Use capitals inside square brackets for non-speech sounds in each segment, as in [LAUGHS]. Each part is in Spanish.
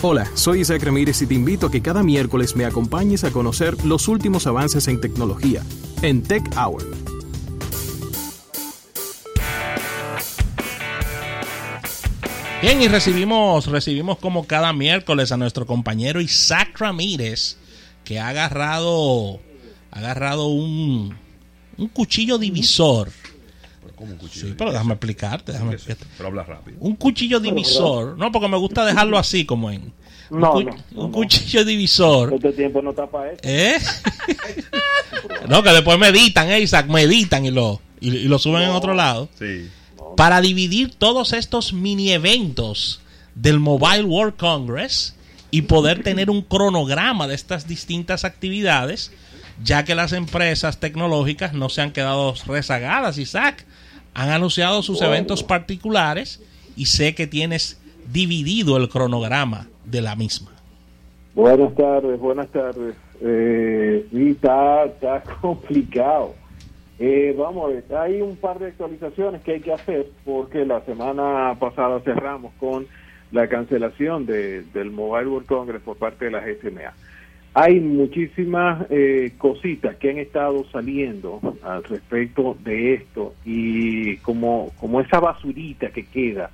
Hola, soy Isaac Ramírez y te invito a que cada miércoles me acompañes a conocer los últimos avances en tecnología en Tech Hour. Bien, y recibimos, recibimos como cada miércoles a nuestro compañero Isaac Ramírez, que ha agarrado, ha agarrado un, un cuchillo divisor ¿Cómo un cuchillo? Sí, pero déjame explicarte. Déjame. Pero habla rápido. Un cuchillo divisor. No, porque me gusta dejarlo así, como en. Un, No, cu- no, no, un no. cuchillo divisor. Este tiempo no está para eso. ¿Eh? [LAUGHS] no, que después meditan, eh, Isaac, meditan y lo, y, y lo suben en otro lado. Sí. Para dividir todos estos mini eventos del Mobile World Congress y poder tener un cronograma de estas distintas actividades, ya que las empresas tecnológicas no se han quedado rezagadas, Isaac. Han anunciado sus eventos particulares y sé que tienes dividido el cronograma de la misma. Buenas tardes, buenas tardes. Eh, está, está [LAUGHS] complicado. Eh, vamos a ver, hay un par de actualizaciones que hay que hacer porque la semana pasada cerramos con la cancelación de, del Mobile World Congress por parte de la GSMA. Hay muchísimas eh, cositas que han estado saliendo al respecto de esto y como, como esa basurita que queda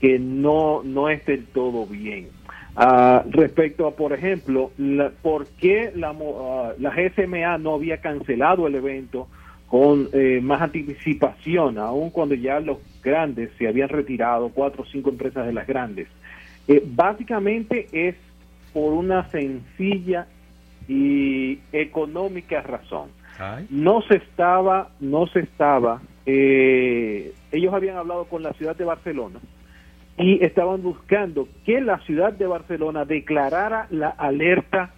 que no, no es del todo bien. Ah, respecto a, por ejemplo, la, por qué la, ah, la GSMA no había cancelado el evento con eh, más anticipación, aun cuando ya los grandes se habían retirado, cuatro o cinco empresas de las grandes. Eh, básicamente es por una sencilla y económica razón Ay. no se estaba, no se estaba, eh, ellos habían hablado con la ciudad de Barcelona y estaban buscando que la ciudad de Barcelona declarara la alerta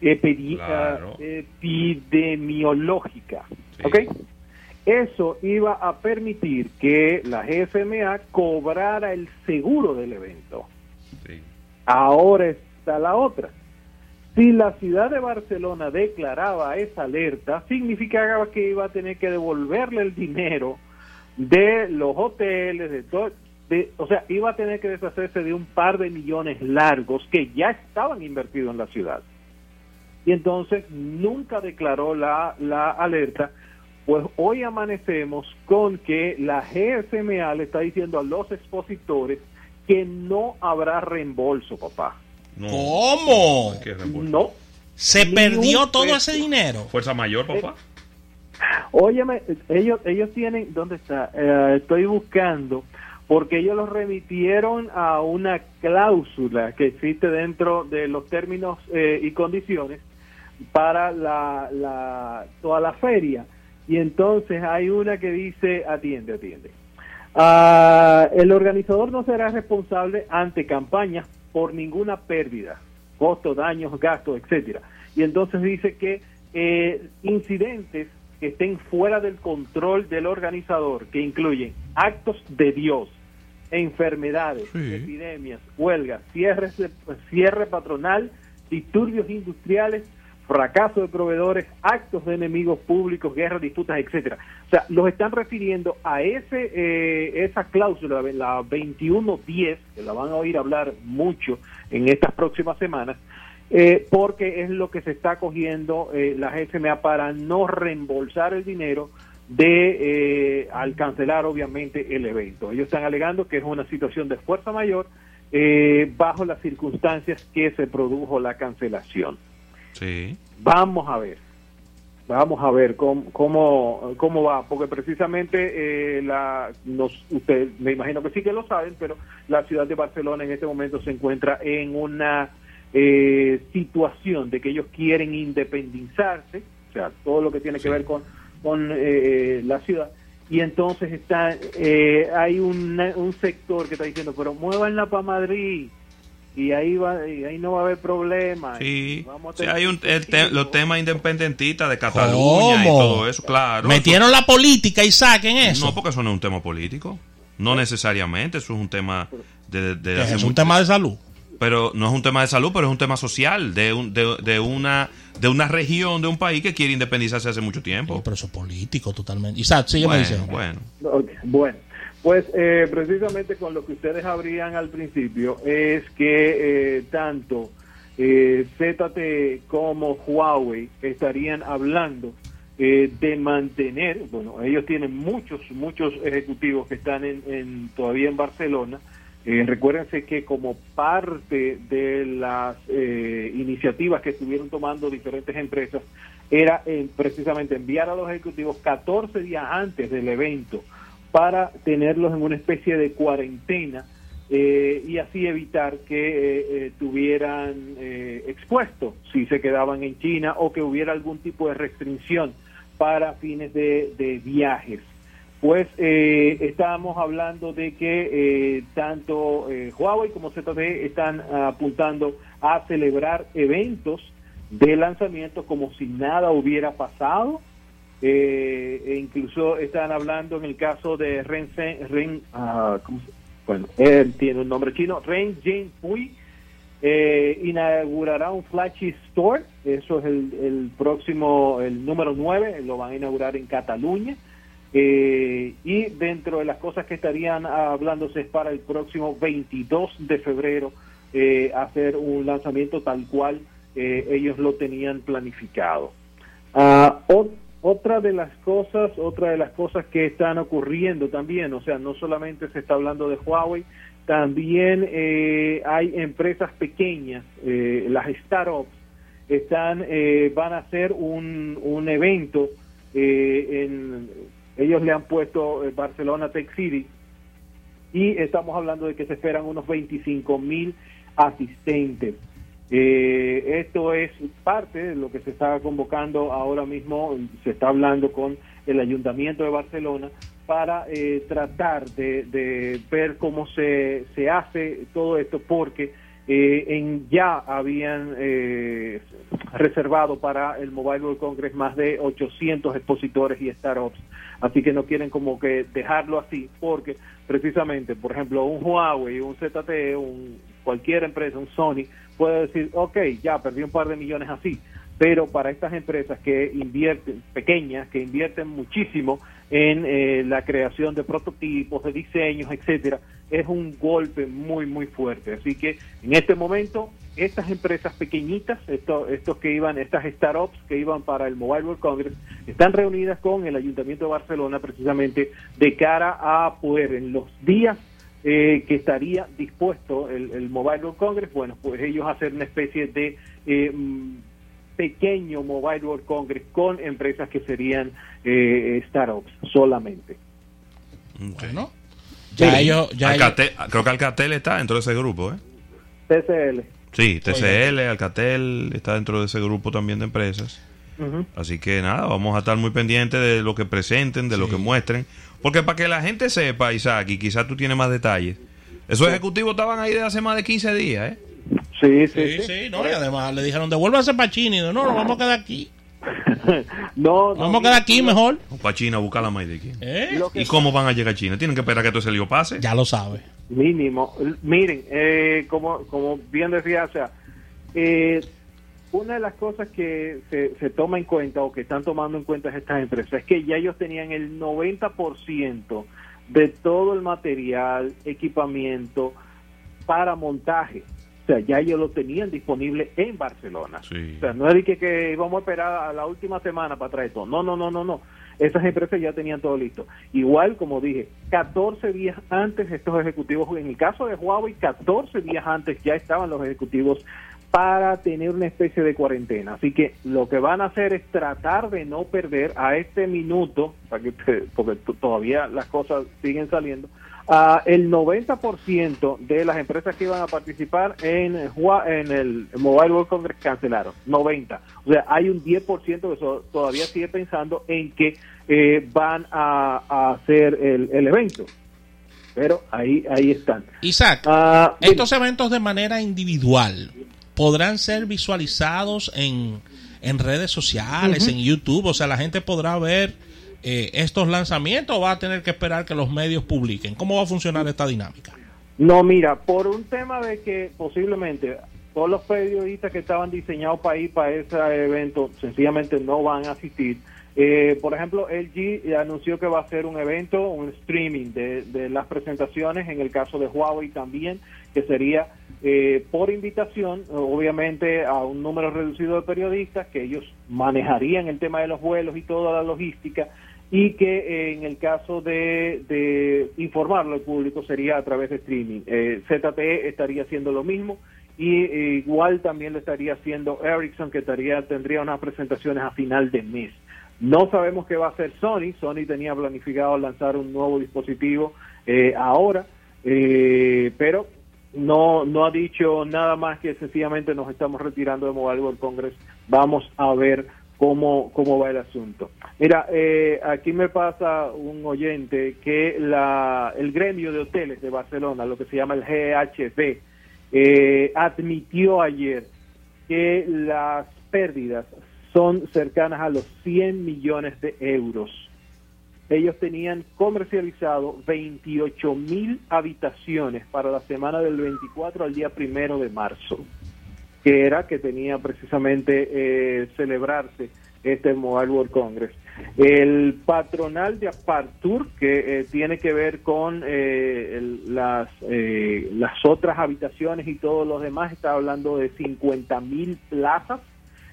Claro. eh, epidemiológica. Sí. ¿ok? Eso iba a permitir que la GFMA cobrara el seguro del evento. Sí. Ahora está la otra. Si la ciudad de Barcelona declaraba esa alerta, significaba que iba a tener que devolverle el dinero de los hoteles, de todo, de, o sea, iba a tener que deshacerse de un par de millones largos que ya estaban invertidos en la ciudad. Y entonces nunca declaró la, la alerta, pues hoy amanecemos con que la GSMA le está diciendo a los expositores que no habrá reembolso, papá. No. ¿Cómo? No. ¿Se perdió todo peso. ese dinero? ¿Fuerza mayor, papá? Óyeme, ellos, ellos tienen, ¿dónde está? Eh, estoy buscando, porque ellos los remitieron a una cláusula que existe dentro de los términos eh, y condiciones para la, la, toda la feria. Y entonces hay una que dice, atiende, atiende. Ah, el organizador no será responsable ante campañas por ninguna pérdida, costos, daños, gastos, etcétera. Y entonces dice que eh, incidentes que estén fuera del control del organizador, que incluyen actos de Dios, enfermedades, Sí. epidemias, huelgas, cierres de- cierre patronal, disturbios industriales, fracaso de proveedores, actos de enemigos públicos, guerras, disputas, etcétera. O sea, los están refiriendo a ese eh, esa cláusula, la 2110, que la van a oír hablar mucho en estas próximas semanas, eh, porque es lo que se está cogiendo eh, la GSMA para no reembolsar el dinero de eh, al cancelar obviamente el evento. Ellos están alegando que es una situación de fuerza mayor eh, bajo las circunstancias que se produjo la cancelación. Sí. Vamos a ver, vamos a ver cómo cómo, cómo va, porque precisamente eh, la nos usted me imagino que sí que lo saben, pero la ciudad de Barcelona en este momento se encuentra en una eh, situación de que ellos quieren independizarse, o sea, todo lo que tiene que ver con con eh, la ciudad y entonces está eh, hay una- un sector que está diciendo, pero muévanla para Madrid y ahí va y ahí no va a haber problema. Sí, y vamos a Sí, tener hay un, el te- los temas independentistas de Cataluña y todo eso, claro. ¿Metieron la política, Isaac, en Eso-? No, porque eso no es un tema político. No necesariamente, eso es un tema de, de es un tema de salud. Pero no es un tema de salud, pero es un tema social de, un- de, de una de una región, de un país que quiere independizarse hace mucho tiempo. Sí, pero eso es político totalmente. Isaac, sígueme bueno, diciendo. bueno. Bueno, Pues eh, precisamente con lo que ustedes abrían al principio es que eh, tanto eh, ZTE como Huawei estarían hablando eh, de mantener, bueno, ellos tienen muchos, muchos ejecutivos que están en, en todavía en Barcelona. Eh, recuérdense que como parte de las eh, iniciativas que estuvieron tomando diferentes empresas era eh, precisamente enviar a los ejecutivos 14 días antes del evento para tenerlos en una especie de cuarentena eh, y así evitar que eh, eh, tuvieran eh, expuestos si se quedaban en China o que hubiera algún tipo de restricción para fines de, viajes. Pues estábamos hablando de que tanto Huawei como ZTE están apuntando a celebrar eventos de lanzamiento como si nada hubiera pasado. Eh, e incluso están hablando en el caso de Ren, Ren ah, ¿cómo se- bueno, él tiene un nombre chino, Ren Jianpui, eh, inaugurará un flashy store, eso es el, el próximo, el número 9, lo van a inaugurar en Cataluña. Eh, y dentro de las cosas que estarían hablándose es para el próximo 22 de febrero eh, hacer un lanzamiento tal cual eh, ellos lo tenían planificado. O- otra de las cosas, otra de las cosas que están ocurriendo también, o sea, no solamente se está hablando de Huawei, también eh, hay empresas pequeñas, eh, las startups, están, eh, van a hacer un, un evento, eh, en, ellos le han puesto eh, Barcelona Tech City, y estamos hablando de que se esperan unos 25 mil asistentes. Eh, esto es parte de lo que se está convocando ahora mismo, se está hablando con el Ayuntamiento de Barcelona para eh, tratar de, de ver cómo se, se hace todo esto, porque eh, en ya habían eh, reservado para el Mobile World Congress más de 800 expositores y startups, así que no quieren como que dejarlo así, porque precisamente, por ejemplo, un Huawei, un ZTE, un, cualquier empresa, un Sony, puede decir, ok, ya perdí un par de millones así, pero para estas empresas que invierten, pequeñas, que invierten muchísimo en eh, la creación de prototipos, de diseños, etcétera, es un golpe muy, muy fuerte. Así que en este momento, estas empresas pequeñitas, estos, estos que iban, estas startups que iban para el Mobile World Congress, están reunidas con el Ayuntamiento de Barcelona precisamente de cara a poder en los días eh, que estaría dispuesto el, el Mobile World Congress, bueno, pues ellos hacer una especie de eh, mm, pequeño Mobile World Congress con empresas que serían eh, startups solamente. Bueno, ya ellos, ya ellos- Alcatel- creo que Alcatel está dentro de ese grupo, ¿eh? TCL. Sí, TCL, Alcatel está dentro de ese grupo también de empresas. Así que nada, vamos a estar muy pendientes de lo que presenten, de lo que muestren. Porque para que la gente sepa, Isaac, y quizás tú tienes más detalles, esos ejecutivos estaban ahí desde hace más de 15 días, ¿eh? Sí, sí, Sí, sí. sí, no, y además le dijeron, devuélvase para China. Y dijo, no, nos vamos a quedar aquí. [LAUGHS] no, no, Vamos a quedar aquí mejor. Para China, a buscar la maíz de aquí. ¿Eh? ¿Y cómo van a llegar a China? ¿Tienen que esperar que todo ese lío pase? Ya lo sabe. Mínimo. Miren, eh, como, como bien decía, o sea, eh, una de las cosas que se, se toma en cuenta o que están tomando en cuenta estas empresas es que ya ellos tenían el 90% de todo el material, equipamiento para montaje. O sea, ya ellos lo tenían disponible en Barcelona. Sí. O sea, no es de que, que vamos a esperar a la última semana para traer todo. No, no, no, no, no. Esas empresas ya tenían todo listo. Igual, como dije, 14 días antes estos ejecutivos, en el caso de Huawei, 14 días antes ya estaban los ejecutivos para tener una especie de cuarentena. Así que lo que van a hacer es tratar de no perder a este minuto, para que te- porque todavía las cosas siguen saliendo, a el 90% de las empresas que iban a participar en, en el Mobile World Congress cancelaron, 90. O sea, hay un 10% que so- todavía sigue pensando en que eh, van a, a hacer el, el evento. Pero ahí ahí están. Isaac, Ah, estos eventos de manera individual podrán ser visualizados en, en redes sociales, en YouTube. O sea, la gente podrá ver eh, estos lanzamientos o va a tener que esperar que los medios publiquen. ¿Cómo va a funcionar esta dinámica? No, mira, por un tema de que posiblemente todos los periodistas que estaban diseñados para ir para ese evento sencillamente no van a asistir. Eh, por ejemplo, LG anunció que va a hacer un evento, un streaming de, de las presentaciones, en el caso de Huawei también, que sería eh, por invitación, obviamente a un número reducido de periodistas, que ellos manejarían el tema de los vuelos y toda la logística, y que eh, en el caso de, informarlo al público sería a través de streaming. Eh, ZTE estaría haciendo lo mismo y eh, igual también lo estaría haciendo Ericsson, que estaría, tendría unas presentaciones a final de mes. No sabemos qué va a hacer Sony. Sony tenía planificado lanzar un nuevo dispositivo ahora, pero no, no ha dicho nada más que sencillamente nos estamos retirando de Mobile World Congress. Vamos a ver cómo, cómo va el asunto. Mira, eh, aquí me pasa un oyente que la, el gremio de hoteles de Barcelona, lo que se llama el GHB, eh, admitió ayer que las pérdidas son cercanas a los 100 millones de euros. Ellos tenían comercializado 28 mil habitaciones para la semana del 24 al día primero de marzo, que era que tenía precisamente eh, celebrarse este Mobile World Congress. El patronal de Apartur, que eh, tiene que ver con eh, el, las, eh, las otras habitaciones y todos los demás, está hablando de 50 mil plazas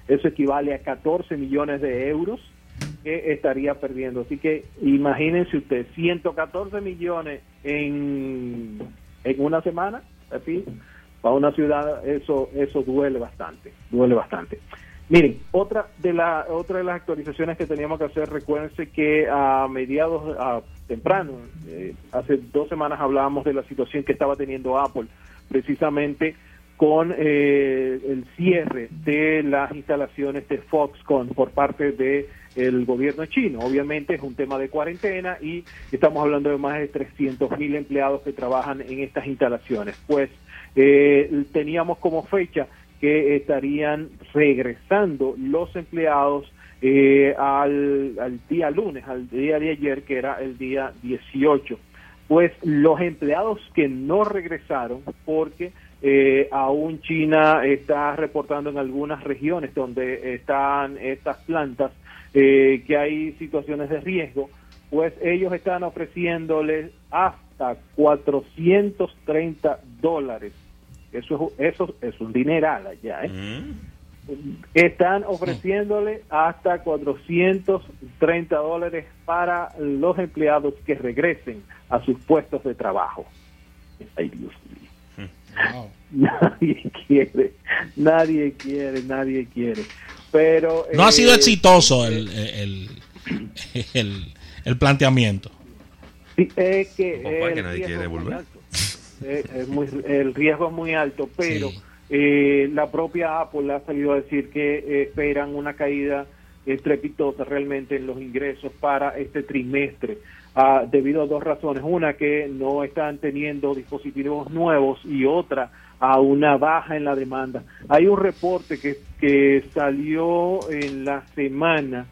eso equivale a 14 millones de euros que estaría perdiendo. Así que imagínense usted, 114 millones en, en una semana, así, para una ciudad eso eso duele bastante, duele bastante. Miren, otra de la otra de las actualizaciones que teníamos que hacer, recuérdense que a mediados a temprano, eh, hace dos semanas hablábamos de la situación que estaba teniendo Apple, precisamente con eh, el cierre de las instalaciones de Foxconn por parte de el gobierno chino. Obviamente es un tema de cuarentena y estamos hablando de más de 300 mil empleados que trabajan en estas instalaciones. Pues eh, teníamos como fecha que estarían regresando los empleados eh, al, día lunes, al día de ayer, que era el día 18. Pues los empleados que no regresaron porque eh, aún China está reportando en algunas regiones donde están estas plantas eh, que hay situaciones de riesgo, pues ellos están ofreciéndoles hasta 430 dólares. Eso es, eso es un dineral allá. ¿eh? Mm. Están ofreciéndole hasta 430 dólares para los empleados que regresen a sus puestos de trabajo. Ay, Dios mío. [LAUGHS] Nadie quiere, nadie quiere, nadie quiere. Pero no ha sido eh, exitoso el, el, el, el, planteamiento. Sí, es que, el, nadie quiere volver. Eh, es muy, el riesgo es muy alto, pero sí. eh, la propia Apple ha salido a decir que esperan una caída estrepitosa realmente en los ingresos para este trimestre. Uh, debido a dos razones. Una, que no están teniendo dispositivos nuevos y otra, a una baja en la demanda. Hay un reporte que, que salió en la semana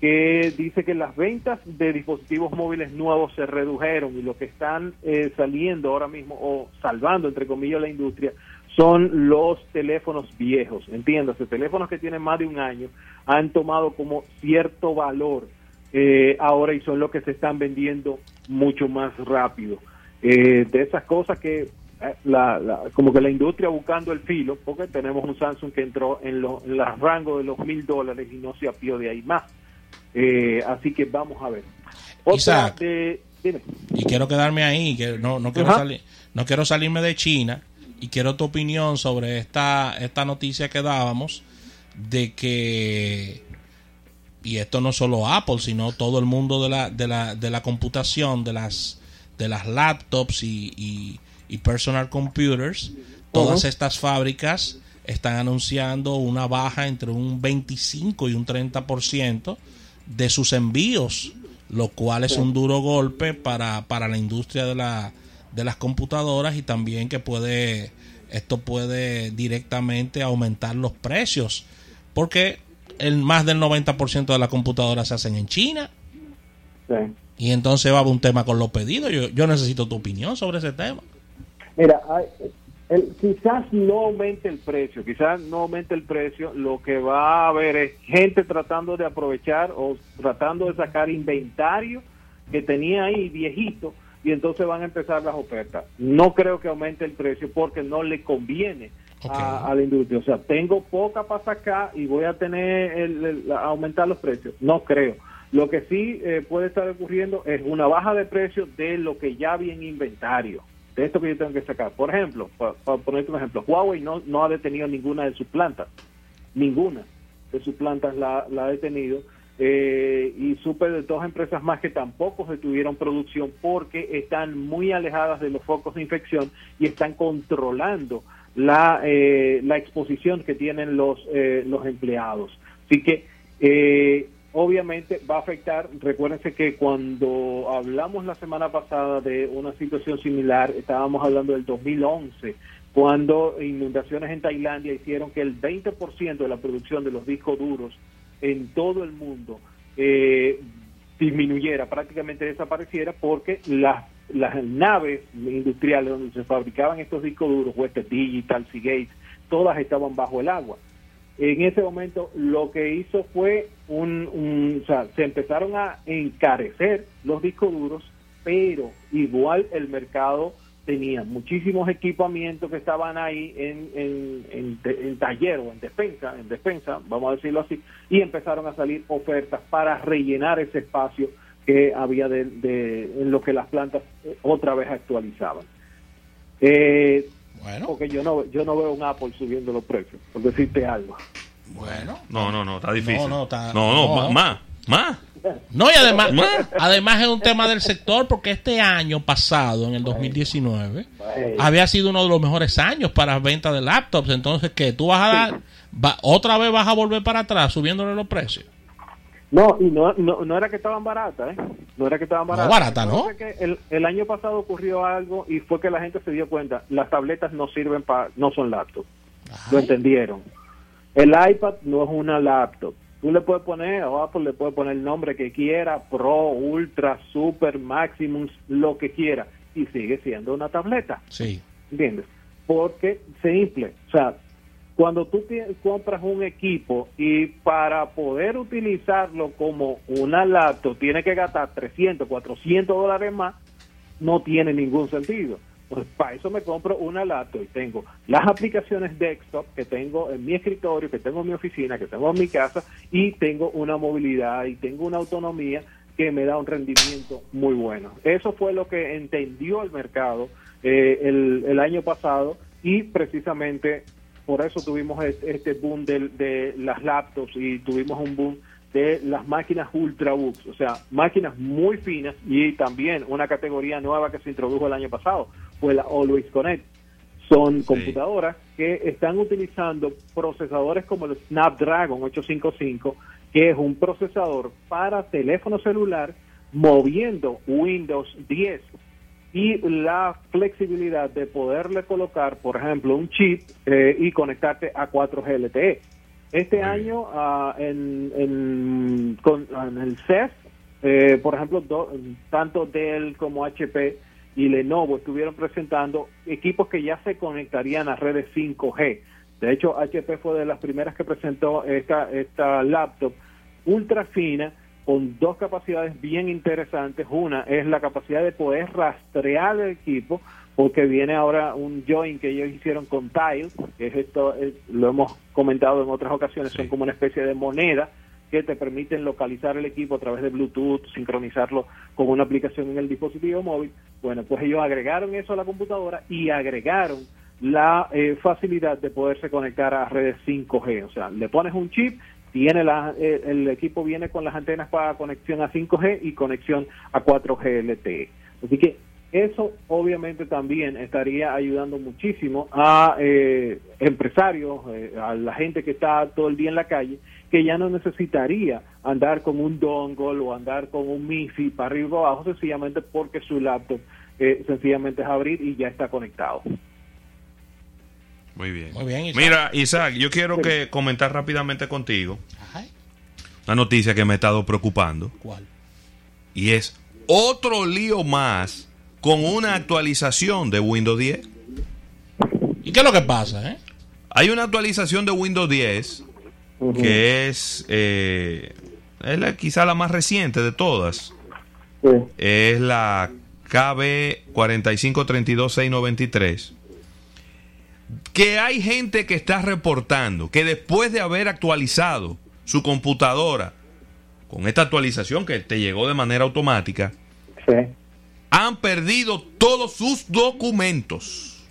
que dice que las ventas de dispositivos móviles nuevos se redujeron y lo que están eh, saliendo ahora mismo o salvando entre comillas la industria son los teléfonos viejos, entiéndase, teléfonos que tienen más de un año han tomado como cierto valor eh, ahora y son los que se están vendiendo mucho más rápido. Eh, de esas cosas que la, la, como que la industria buscando el filo, porque tenemos un Samsung que entró en los rangos de los mil dólares y no se apió de ahí más. Eh, así que vamos a ver. Otra de, y quiero quedarme ahí, que no, no quiero salir, no quiero salirme de China y quiero tu opinión sobre esta, esta noticia que dábamos de que y esto no solo Apple, sino todo el mundo de la, de la, de la computación, de las, de las laptops y, y, y personal computers, todas uh -huh. estas fábricas están anunciando una baja entre un 25 y un 30% de sus envíos, lo cual es un duro golpe para, para la industria de, la, de las computadoras y también que puede, esto puede directamente aumentar los precios, porque el más del 90% de las computadoras se hacen en China. Sí. Y entonces va un tema con los pedidos. Yo, yo necesito tu opinión sobre ese tema. Mira, hay, el, quizás no aumente el precio, quizás no aumente el precio, lo que va a haber es gente tratando de aprovechar o tratando de sacar inventario que tenía ahí viejito y entonces van a empezar las ofertas. No creo que aumente el precio porque no le conviene Ok. a, a la industria. O sea, tengo poca para sacar y voy a tener el- el- a aumentar los precios. No creo. Lo que sí eh, puede estar ocurriendo es una baja de precios de lo que ya había en inventario, esto que yo tengo que sacar. Por ejemplo, para ponerte un ejemplo, Huawei no, no ha detenido ninguna de sus plantas, ninguna de sus plantas la, la ha detenido. eh, y supe de dos empresas más que tampoco detuvieron producción porque están muy alejadas de los focos de infección y están controlando la, eh, la exposición que tienen los, eh, los empleados. Así que eh, obviamente va a afectar, recuérdense que cuando hablamos la semana pasada de una situación similar, estábamos hablando del 2011, cuando inundaciones en Tailandia hicieron que el 20% de la producción de los discos duros en todo el mundo eh, disminuyera, prácticamente desapareciera, porque las, las naves industriales donde se fabricaban estos discos duros, Western Digital, Seagate, todas estaban bajo el agua. En ese momento lo que hizo fue un, o sea, se empezaron a encarecer los discos duros, pero igual el mercado tenía muchísimos equipamientos que estaban ahí en, en, en, en taller o en despensa, en despensa, vamos a decirlo así, y empezaron a salir ofertas para rellenar ese espacio que había de, de- en lo que las plantas eh, otra vez actualizaban. Eh, Bueno, porque yo no yo no veo un Apple subiendo los precios, por decirte algo. bueno. No, no, no, está difícil. No, no, está- No, no, no. más, más. No, y además, además es un tema del sector porque este año pasado, en el 2019, había sido uno de los mejores años para venta de laptops. Entonces, que tú vas a dar, va- otra vez vas a volver para atrás subiéndole los precios. No, y no, no, no era que estaban baratas, ¿eh? No era que estaban baratas. barata, ¿no? Lo es que el, el año pasado ocurrió algo y fue que la gente se dio cuenta, las tabletas no sirven para, no son laptops. Lo Ay. entendieron. El iPad no es una laptop. Tú le puedes poner, o Apple le puede poner el nombre que quiera, Pro, Ultra, Super, Maximum, lo que quiera, y sigue siendo una tableta. Sí. ¿Entiendes? Porque simple, o sea, cuando tú compras un equipo y para poder utilizarlo como una laptop tienes que gastar 300, 400 dólares más, no tiene ningún sentido. Entonces, para eso me compro una laptop y tengo las aplicaciones desktop que tengo en mi escritorio, que tengo en mi oficina, que tengo en mi casa y tengo una movilidad y tengo una autonomía que me da un rendimiento muy bueno. Eso fue lo que entendió el mercado eh, el año pasado y precisamente por eso tuvimos este, boom del- de, las laptops y tuvimos un boom de las máquinas ultrabooks, o sea, máquinas muy finas y también una categoría nueva que se introdujo el año pasado fue la Always Connect. Son Sí. computadoras que están utilizando procesadores como el Snapdragon 855, que es un procesador para teléfono celular moviendo Windows 10 y la flexibilidad de poderle colocar, por ejemplo, un chip eh, y conectarte a 4G LTE. Este año ah, en, en, con- en el CES, eh, por ejemplo, do- tanto Dell como HP y Lenovo estuvieron presentando equipos que ya se conectarían a redes 5G. De hecho, HP fue de las primeras que presentó esta, esta laptop ultra fina con dos capacidades bien interesantes. Una es la capacidad de poder rastrear el equipo, porque viene ahora un join que ellos hicieron con Tile, que es esto, es- lo hemos comentado en otras ocasiones, son como una especie de moneda que te permiten localizar el equipo a través de Bluetooth, sincronizarlo con una aplicación en el dispositivo móvil. Bueno, pues ellos agregaron eso a la computadora y agregaron la eh, facilidad de poderse conectar a redes 5G. O sea, le pones un chip, tiene la, eh, el equipo viene con las antenas para conexión a 5G y conexión a 4G LTE. Así que eso obviamente también estaría ayudando muchísimo a eh, empresarios, eh, a la gente que está todo el día en la calle, que ya no necesitaría andar con un dongle o andar con un MIFI para arriba o abajo, sencillamente porque su laptop eh, sencillamente es abrir y ya está conectado. Muy bien. Muy bien, Isaac. Mira, Isaac, yo quiero que comentar rápidamente contigo una noticia que me ha estado preocupando ¿Cuál? y es otro lío más con una actualización de Windows 10. ¿Y qué es lo que pasa? Eh? Hay una actualización de Windows 10 que es, eh, es la, quizá la más reciente de todas. Sí. Es la KB 4532693. Que hay gente que está reportando que después de haber actualizado su computadora con esta actualización que te llegó de manera automática, Sí. han perdido todos sus documentos.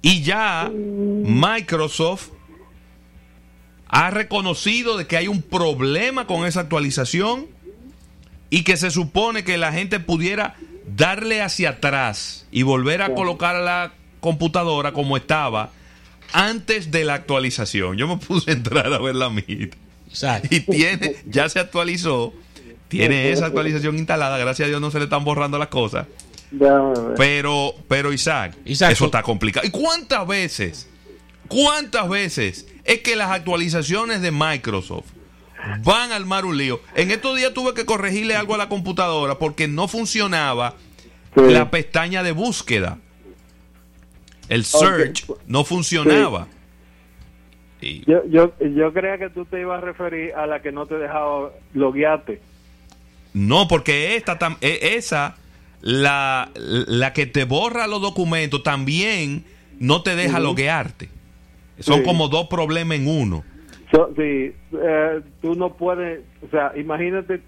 Y ya Microsoft ha reconocido de que hay un problema con esa actualización y que se supone que la gente pudiera darle hacia atrás y volver a colocar la computadora como estaba antes de la actualización. Yo me puse a entrar a ver la mía Exacto. y tiene, ya se actualizó, tiene esa actualización instalada, gracias a Dios no se le están borrando las cosas. Pero, pero Isaac, Isaac, eso so- está complicado. ¿Y cuántas veces, cuántas veces es que las actualizaciones de Microsoft van a armar un lío? En estos días tuve que corregirle algo a la computadora porque no funcionaba Sí. la pestaña de búsqueda. El search no funcionaba. Y- Yo, yo, yo creía que tú te ibas a referir a la que no te dejaba loguearte. No, porque esta tam- e- esa, la, la que te borra los documentos, también no te deja Ujú. loguearte. Son Sí. como dos problemas en uno. So, sí, eh, tú no puedes, o sea, imagínate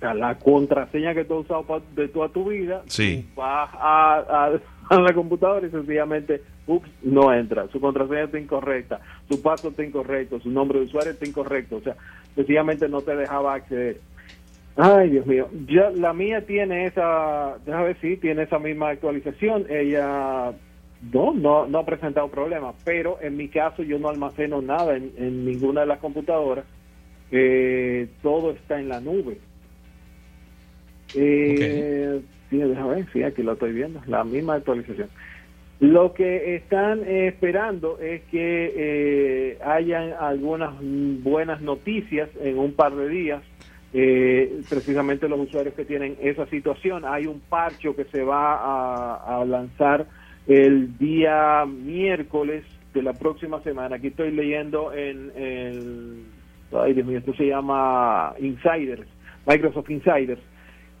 la contraseña que tú has usado de toda tu vida. Sí. vas a, a- a la computadora y sencillamente, ups, no entra. Su contraseña está incorrecta, su paso está incorrecto, su nombre de usuario está incorrecto. O sea, sencillamente no te dejaba acceder. Ay, Dios mío. Ya, la mía tiene esa, déjame ver si tiene esa misma actualización. Ella no, no, no ha presentado problemas, pero en mi caso yo no almaceno nada en, en ninguna de las computadoras. Eh, todo está en la nube. Eh, déjame ver, sí, aquí lo estoy viendo, la misma actualización. Lo que están esperando es que eh, hayan algunas buenas noticias en un par de días. Eh, precisamente los usuarios que tienen esa situación. Hay un parcho que se va a, a lanzar el día miércoles de la próxima semana. Aquí estoy leyendo en el... Ay, Dios mío, esto se llama Insiders, Microsoft Insiders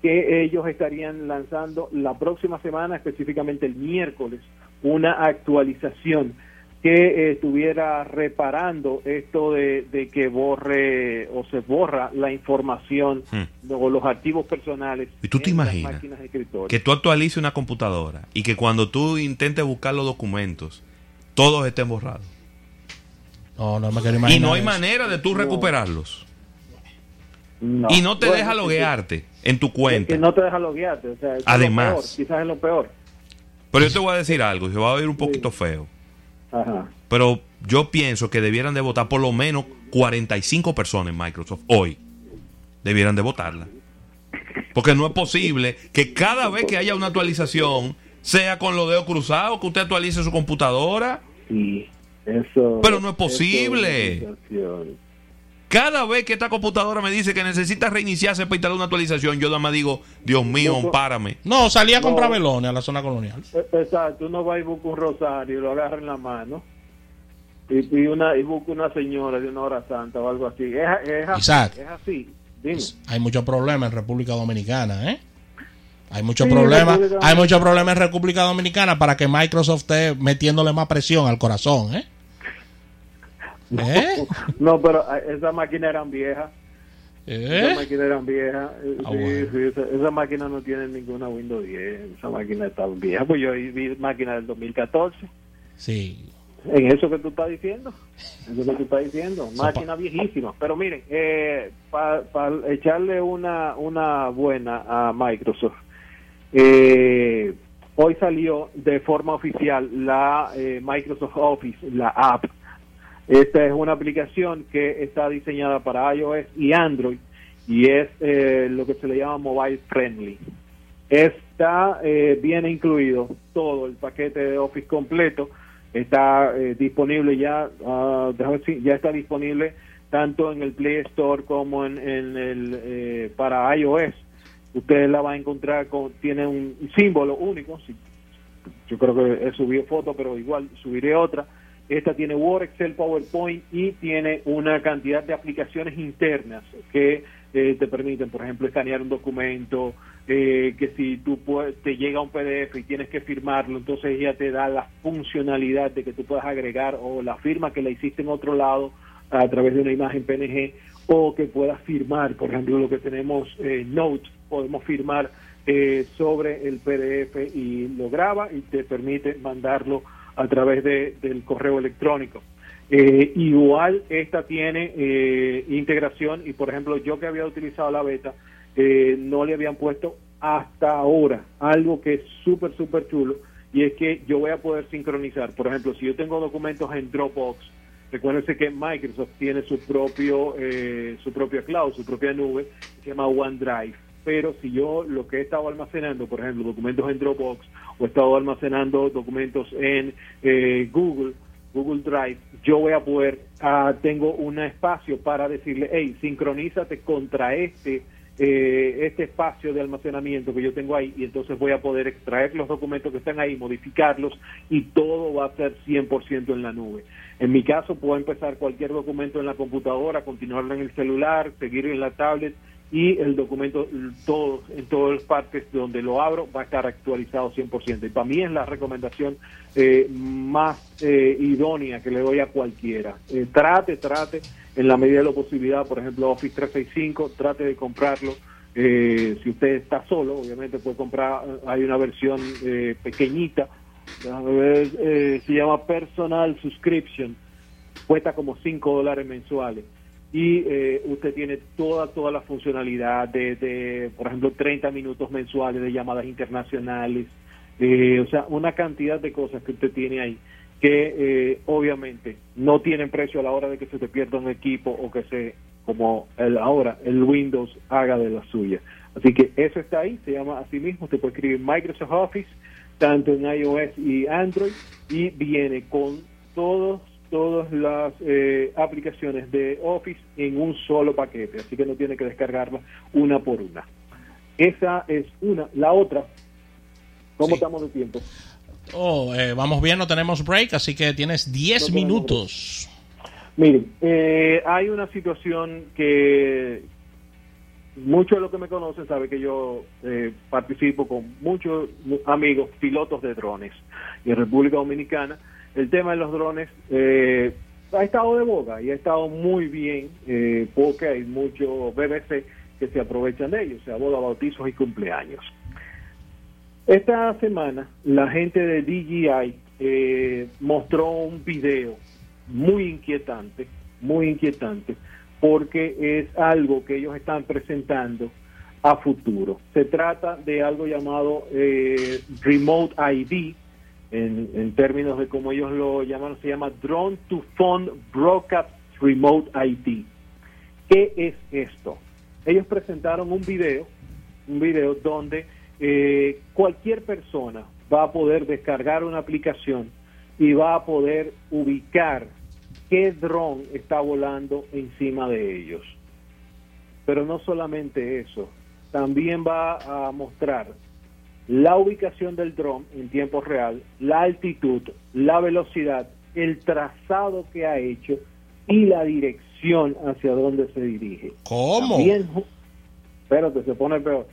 que ellos estarían lanzando la próxima semana, específicamente el miércoles, una actualización que eh, estuviera reparando esto de, de que borre o se borra la información Hmm. o los archivos personales ¿Y tú te imaginas. Que tú actualices una computadora y que cuando tú intentes buscar los documentos, todos estén borrados. No, no me quiero Y no hay eso. manera de tú No. recuperarlos. No. Y no te Bueno, deja sí, sí. loguearte en tu cuenta. no te deja loguearte. O sea, es Además. peor, quizás es lo peor. Pero yo te voy a decir algo, se va a oír un poquito feo. Ajá. Pero yo pienso que debieran de votar por lo menos 45 personas en Microsoft hoy. Debieran de votarla. Porque no es posible que cada vez que haya una actualización sea con los dedos cruzados, que usted actualice su computadora. Sí, eso. Pero no es posible. situación. Cada vez que esta computadora me dice que necesita reiniciarse para instalar una actualización, yo nada más digo, Dios mío, No, no. No, salí a No. comprar melones a la zona colonial. Eh, Exacto, uno va y busca un rosario y lo agarra en la mano. Y, y una y busca una señora de una hora santa o algo así. Es, es así. Isaac. Es así. Dime. Hay muchos problemas en República Dominicana, ¿eh? Hay muchos Sí, problemas, hay muchos problemas en República Dominicana para que Microsoft esté metiéndole más presión al corazón, ¿eh? ¿Eh? [LAUGHS] No, pero eh, esas máquinas eran viejas. Esas ¿Eh? máquinas eran viejas. Eh, Ah, sí, bueno. sí, esa, esa máquina no tiene ninguna Windows 10. Esa máquina está vieja. Pues yo vi máquina del 2014. Sí. En eso que tú estás diciendo, eso que tú estás diciendo, máquina viejísima. Pero miren, eh, para echarle una, una buena a Microsoft, eh, hoy salió de forma oficial la eh, Microsoft Office, la app. Esta es una aplicación que está diseñada para iOS y Android y es eh, lo que se le llama mobile friendly. Está eh, bien incluido todo el paquete de Office completo. Está eh, disponible ya, ah, déjame ver si ya está disponible tanto en el Play Store como en, en el eh, para iOS. Usted la va a encontrar con tiene un símbolo único. Si yo creo que he subido fotos, pero igual subiré otra. Esta tiene Word, Excel, PowerPoint y tiene una cantidad de aplicaciones internas que eh, te permiten, por ejemplo, escanear un documento, eh, que si tú te llega un PDF y tienes que firmarlo, entonces ella te da la funcionalidad de que tú puedas agregar o la firma que la hiciste en otro lado a través de una imagen PNG o que puedas firmar, por ejemplo, lo que tenemos eh, Note, podemos firmar eh, sobre el PDF y lo graba y te permite mandarlo a través de, del correo electrónico. Eh, igual esta tiene eh, integración y por ejemplo yo que había utilizado la beta eh, no le habían puesto hasta ahora algo que es súper súper chulo y es que yo voy a poder sincronizar por ejemplo si yo tengo documentos en Dropbox recuérdense que Microsoft tiene su propio su propia cloud su propia nube se llama OneDrive pero si yo lo que he estado almacenando, por ejemplo, documentos en Dropbox o he estado almacenando documentos en eh, Google, Google Drive, yo voy a poder, ah, tengo un espacio para decirle, hey, sincronízate contra este eh, este espacio de almacenamiento que yo tengo ahí y entonces voy a poder extraer los documentos que están ahí, modificarlos y todo va a ser 100% en la nube. En mi caso puedo empezar cualquier documento en la computadora, continuarlo en el celular, seguir en la tablet y el documento todo, en todas las partes donde lo abro va a estar actualizado 100%. Y para mí es la recomendación eh, más eh, idónea que le doy a cualquiera. Eh, trate, trate, en la medida de la posibilidad, por ejemplo, Office 365, trate de comprarlo. si usted está solo, obviamente puede comprar, hay una versión pequeñita, se llama Personal Subscription, cuesta como 5 dólares mensuales y eh, usted tiene toda toda la funcionalidad de, por ejemplo 30 minutos mensuales de llamadas internacionales eh, o sea una cantidad de cosas que usted tiene ahí que eh, obviamente no tienen precio a la hora de que se te pierda un equipo o que se como el, ahora el Windows haga de la suya. Así que eso está ahí se llama así mismo usted puede escribir Microsoft Office tanto en iOS y Android y viene con todos todas las eh, aplicaciones de Office en un solo paquete, así que no tiene que descargarla una por una. Esa es una. La otra, ¿cómo estamos de tiempo? Oh, eh, vamos bien, no tenemos break, así que tienes 10 minutos. Miren, eh, hay una situación que muchos de los que me conocen saben que yo participo con muchos amigos pilotos de drones en República Dominicana el tema de los drones eh, ha estado de boga y ha estado muy bien eh, porque hay muchos BBC que se aprovechan de ellos, sea, boda, bautizos y cumpleaños. Esta semana la gente de DJI eh, mostró un video muy inquietante, muy inquietante, porque es algo que ellos están presentando a futuro. Se trata de algo llamado Remote ID, en, términos de cómo ellos lo llaman, se llama Drone to Phone Broadcast Remote ID. ¿Qué es esto? Ellos presentaron un video, un video donde eh, cualquier persona va a poder descargar una aplicación y va a poder ubicar qué dron está volando encima de ellos. Pero no solamente eso, también va a mostrar la ubicación del dron en tiempo real, la altitud, la velocidad, el trazado que ha hecho y la dirección hacia donde se dirige. ¿Cómo? Pero espérate, se pone peor.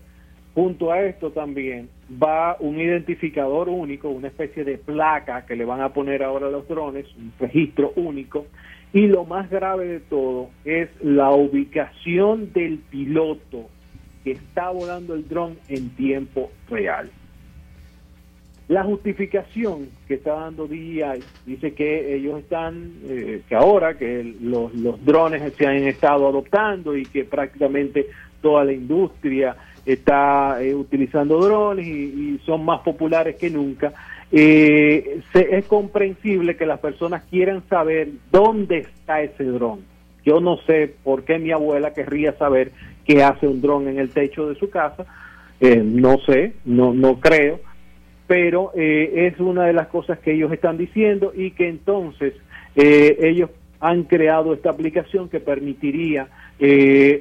Junto a esto también va un identificador único, una especie de placa que le van a poner ahora a los drones, un registro único. Y lo más grave de todo es la ubicación del piloto que está volando el dron en tiempo real. La justificación que está dando DJI dice que ellos están, eh, que ahora que los, los drones se han estado adoptando y que prácticamente toda la industria está eh, utilizando drones y, son más populares que nunca, eh, es comprensible que las personas quieran saber dónde está ese dron. Yo no sé por qué mi abuela querría saber qué hace un dron en el techo de su casa, eh, no sé, no, no creo, pero eh, es una de las cosas que ellos están diciendo y que entonces eh, ellos han creado esta aplicación que permitiría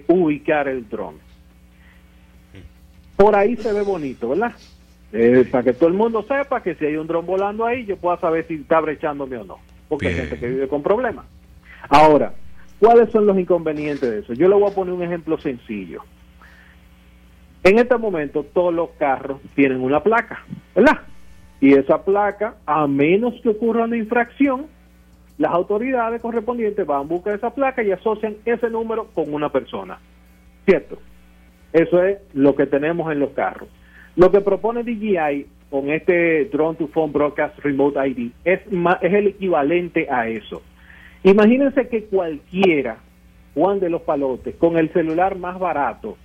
ubicar el dron. Por ahí se ve bonito, ¿verdad? Eh, para que todo el mundo sepa que si hay un dron volando ahí, yo pueda saber si está brechándome o no. Porque hay gente que vive con problemas. Ahora, ¿cuáles son los inconvenientes de eso? Yo le voy a poner un ejemplo sencillo. En este momento, todos los carros tienen una placa, ¿verdad? Y esa placa, a menos que ocurra una infracción, las autoridades correspondientes van a buscar esa placa y asocian ese número con una persona. ¿Cierto? Eso es lo que tenemos en los carros. Lo que propone DJI con este Drone to Phone Broadcast Remote ID es, es el equivalente a eso. Imagínense que cualquiera, Juan de los Palotes, con el celular más barato,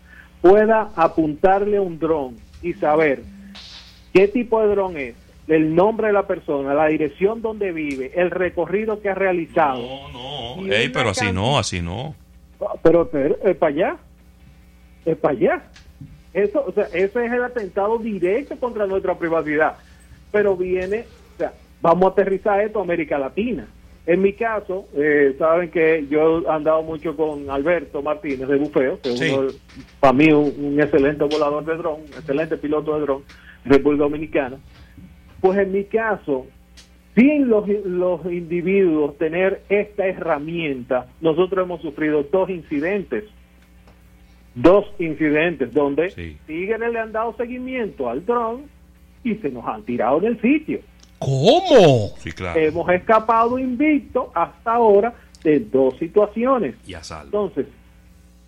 pueda apuntarle a un dron y saber qué tipo de dron es, el nombre de la persona, la dirección donde vive, el recorrido que ha realizado. No, no. Ey, pero así no, así no. Pero, pero es para allá. Es para allá. Eso, o sea, ese es el atentado directo contra nuestra privacidad. Pero viene, o sea, vamos a aterrizar esto a América Latina. En mi caso, eh, saben que yo he andado mucho con Alberto Martínez de Bufeo, que es Sí. uno, para mí un, un excelente volador de dron, un excelente piloto de dron, República Dominicana. Pues en mi caso, sin los, los individuos tener esta herramienta, nosotros hemos sufrido dos incidentes. Dos incidentes donde Sí. tigres le han dado seguimiento al dron y se nos han tirado en el sitio. ¿Cómo? Sí, claro. Hemos escapado invicto hasta ahora de dos situaciones. Y a salvo. Entonces,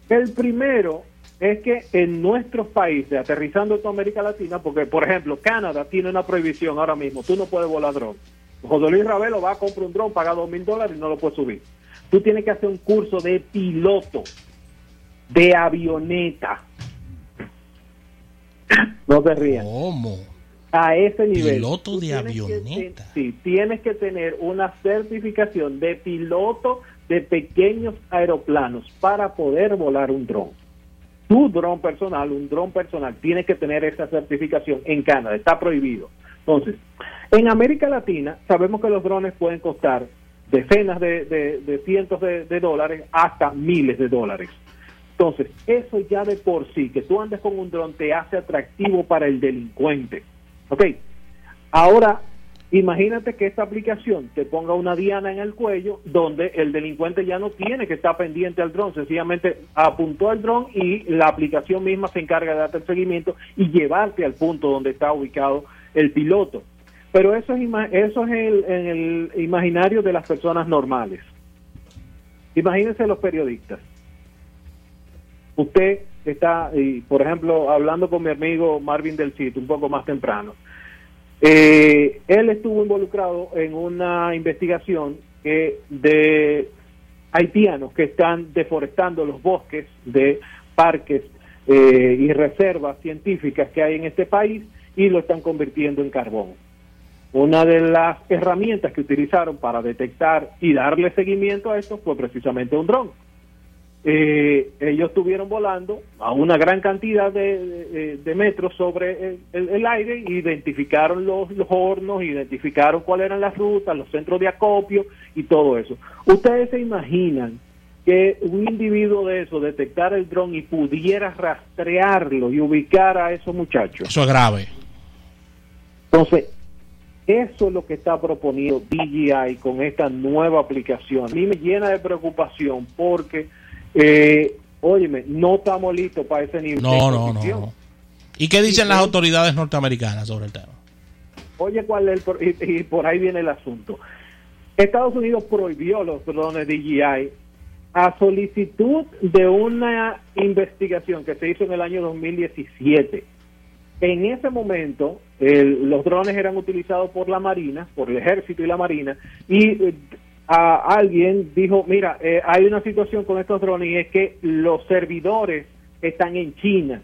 el primero es que en nuestros países, aterrizando en toda América Latina, porque por ejemplo, Canadá tiene una prohibición ahora mismo, tú no puedes volar dron. José Luis Ravelo va a comprar un dron, paga dos mil dólares y no lo puede subir. Tú tienes que hacer un curso de piloto, de avioneta. [COUGHS] No te rías ¿Cómo? A ese nivel. Piloto de que avioneta. sí, tienes que tener una certificación de piloto de pequeños aeroplanos para poder volar un dron. Tu dron personal, un dron personal, tienes que tener esa certificación en Canadá, está prohibido. Entonces, en América Latina sabemos que los drones pueden costar decenas de, de- de cientos de, de dólares hasta miles de dólares. Entonces, eso ya de por sí, que tú andes con un dron, te hace atractivo para el delincuente. ¿Ok? Ahora, imagínate que esta aplicación te ponga una diana en el cuello donde el delincuente ya no tiene que estar pendiente al dron, sencillamente apuntó al dron y la aplicación misma se encarga de darte el seguimiento y llevarte al punto donde está ubicado el piloto. Pero eso es, eso es el, en el imaginario de las personas normales. Imagínense los periodistas. Usted está, y, por ejemplo, hablando con mi amigo Marvin del Cito un poco más temprano. Eh, él estuvo involucrado en una investigación de haitianos que están deforestando los bosques de parques eh, y reservas científicas que hay en este país y lo están convirtiendo en carbón. Una de las herramientas que utilizaron para detectar y darle seguimiento a esto fue precisamente un dron. Eh, ellos estuvieron volando a una gran cantidad de, de- de metros sobre el, el- el aire, identificaron los, los hornos, identificaron cuáles eran las rutas, los centros de acopio y todo eso. ¿Ustedes se imaginan que un individuo de eso detectara el dron y pudiera rastrearlo y ubicar a esos muchachos? Eso es grave. Entonces, eso es lo que está proponiendo DJI con esta nueva aplicación. A mí me llena de preocupación porque, eh, óyeme, no estamos listos para ese nivel de No, no, no. ¿Y qué dicen las autoridades norteamericanas sobre el tema? Oye, ¿cuál es el y, y por ahí viene el asunto. Estados Unidos prohibió los drones DJI a solicitud de una investigación que se hizo en el año 2017. En ese momento, el- los drones eran utilizados por la Marina, por el Ejército y la Marina, y eh, a alguien dijo, mira, eh, hay una situación con estos drones y es que los servidores están en China.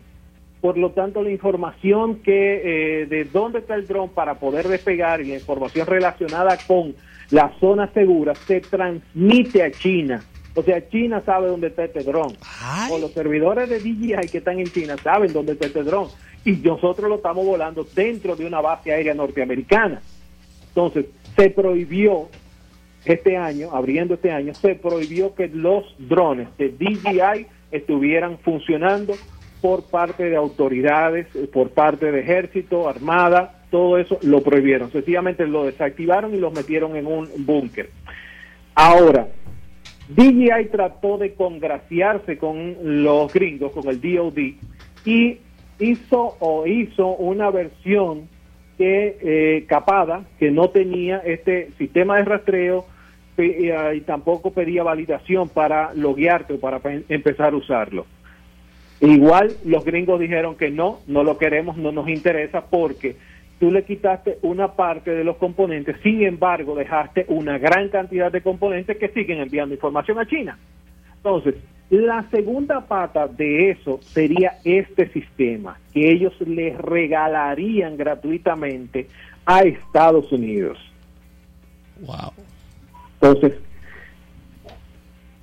Por lo tanto, la información que eh, de dónde está el dron para poder despegar y la información relacionada con la zona segura se transmite a China. O sea, China sabe dónde está este dron. O los servidores de DJI que están en China saben dónde está este dron. Y nosotros lo estamos volando dentro de una base aérea norteamericana. Entonces, se prohibió este año, abriendo este año, se prohibió que los drones de DJI estuvieran funcionando por parte de autoridades, por parte de ejército, armada, todo eso lo prohibieron. Sencillamente lo desactivaron y los metieron en un búnker. Ahora, DJI trató de congraciarse con los gringos, con el DOD, y hizo o hizo una versión que eh, capada, que no tenía este sistema de rastreo y tampoco pedía validación para loguearte o para empezar a usarlo. Igual los gringos dijeron que no, no lo queremos, no nos interesa porque tú le quitaste una parte de los componentes, sin embargo dejaste una gran cantidad de componentes que siguen enviando información a China. Entonces, la segunda pata de eso sería este sistema, que ellos les regalarían gratuitamente a Estados Unidos. Wow. Entonces,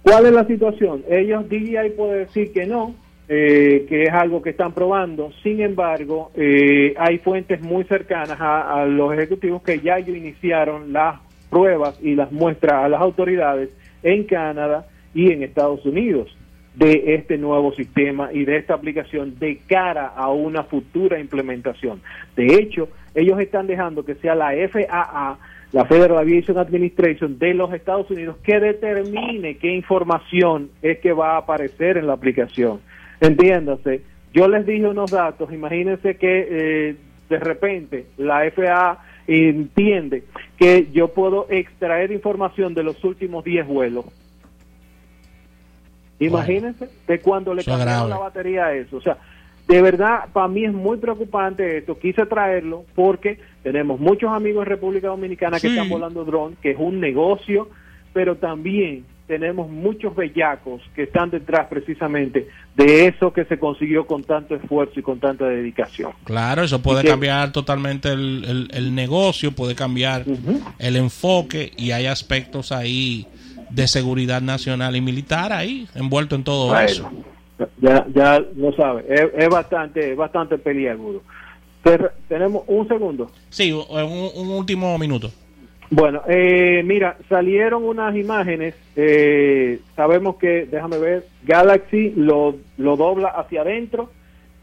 ¿cuál es la situación? Ellos, DJI puede decir que no, eh, que es algo que están probando. Sin embargo, eh, hay fuentes muy cercanas a, los ejecutivos que ya iniciaron las pruebas y las muestras a las autoridades en Canadá y en Estados Unidos de este nuevo sistema y de esta aplicación de cara a una futura implementación. De hecho, ellos están dejando que sea la FAA la Federal Aviation Administration de los Estados Unidos que determine qué información es que va a aparecer en la aplicación. Entiéndase, yo les dije unos datos, imagínense que eh, de repente la FAA entiende que yo puedo extraer información de los últimos 10 vuelos. Imagínense de cuando le cambiaron la batería a eso. O sea, de verdad, para mí es muy preocupante esto. Quise traerlo porque tenemos muchos amigos en República Dominicana que están volando dron, que es un negocio, pero también tenemos muchos bellacos que están detrás precisamente de eso que se consiguió con tanto esfuerzo y con tanta dedicación. Claro, eso puede cambiar totalmente el, negocio, puede cambiar el enfoque y hay aspectos ahí de seguridad nacional y militar ahí envuelto en todo eso ya, ya lo sabe, es, bastante, bastante peliagudo. Tenemos un segundo. Sí, un, último minuto. Bueno, eh, mira, salieron unas imágenes. Eh, sabemos que, déjame ver, Galaxy lo, lo dobla hacia adentro,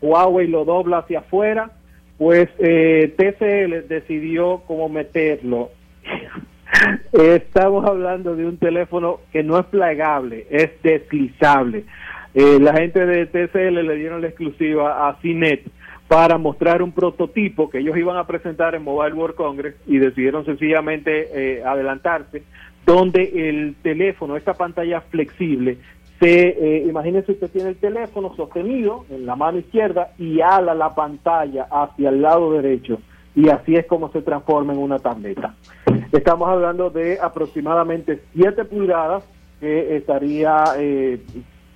Huawei lo dobla hacia afuera. Pues eh, TCL decidió cómo meterlo. [LAUGHS] Estamos hablando de un teléfono que no es plegable, es deslizable. Eh, la gente de TCL le dieron la exclusiva a CINET para mostrar un prototipo que ellos iban a presentar en Mobile World Congress y decidieron sencillamente eh, adelantarse, donde el teléfono, esta pantalla flexible, se, eh, imagínense usted tiene el teléfono sostenido en la mano izquierda y ala la pantalla hacia el lado derecho y así es como se transforma en una tableta. Estamos hablando de aproximadamente 7 pulgadas que estaría eh,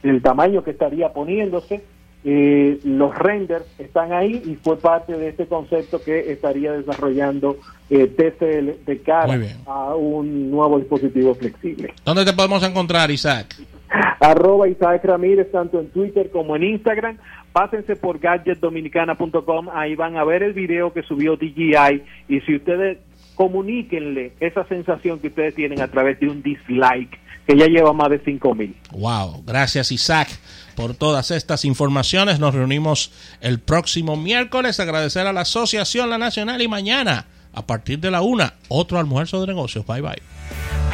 el tamaño que estaría poniéndose. Eh, los renders están ahí y fue parte de este concepto que estaría desarrollando eh, TCL de cara a un nuevo dispositivo flexible. ¿Dónde te podemos encontrar, Isaac? [LAUGHS] Arroba Isaac Ramírez, tanto en Twitter como en Instagram. Pásense por gadgetdominicana.com, ahí van a ver el video que subió DJI y si ustedes comuníquenle esa sensación que ustedes tienen a través de un dislike que ya lleva más de 5 mil. Wow, gracias Isaac por todas estas informaciones. Nos reunimos el próximo miércoles. Agradecer a la Asociación La Nacional y mañana, a partir de la una, otro almuerzo de negocios. Bye bye.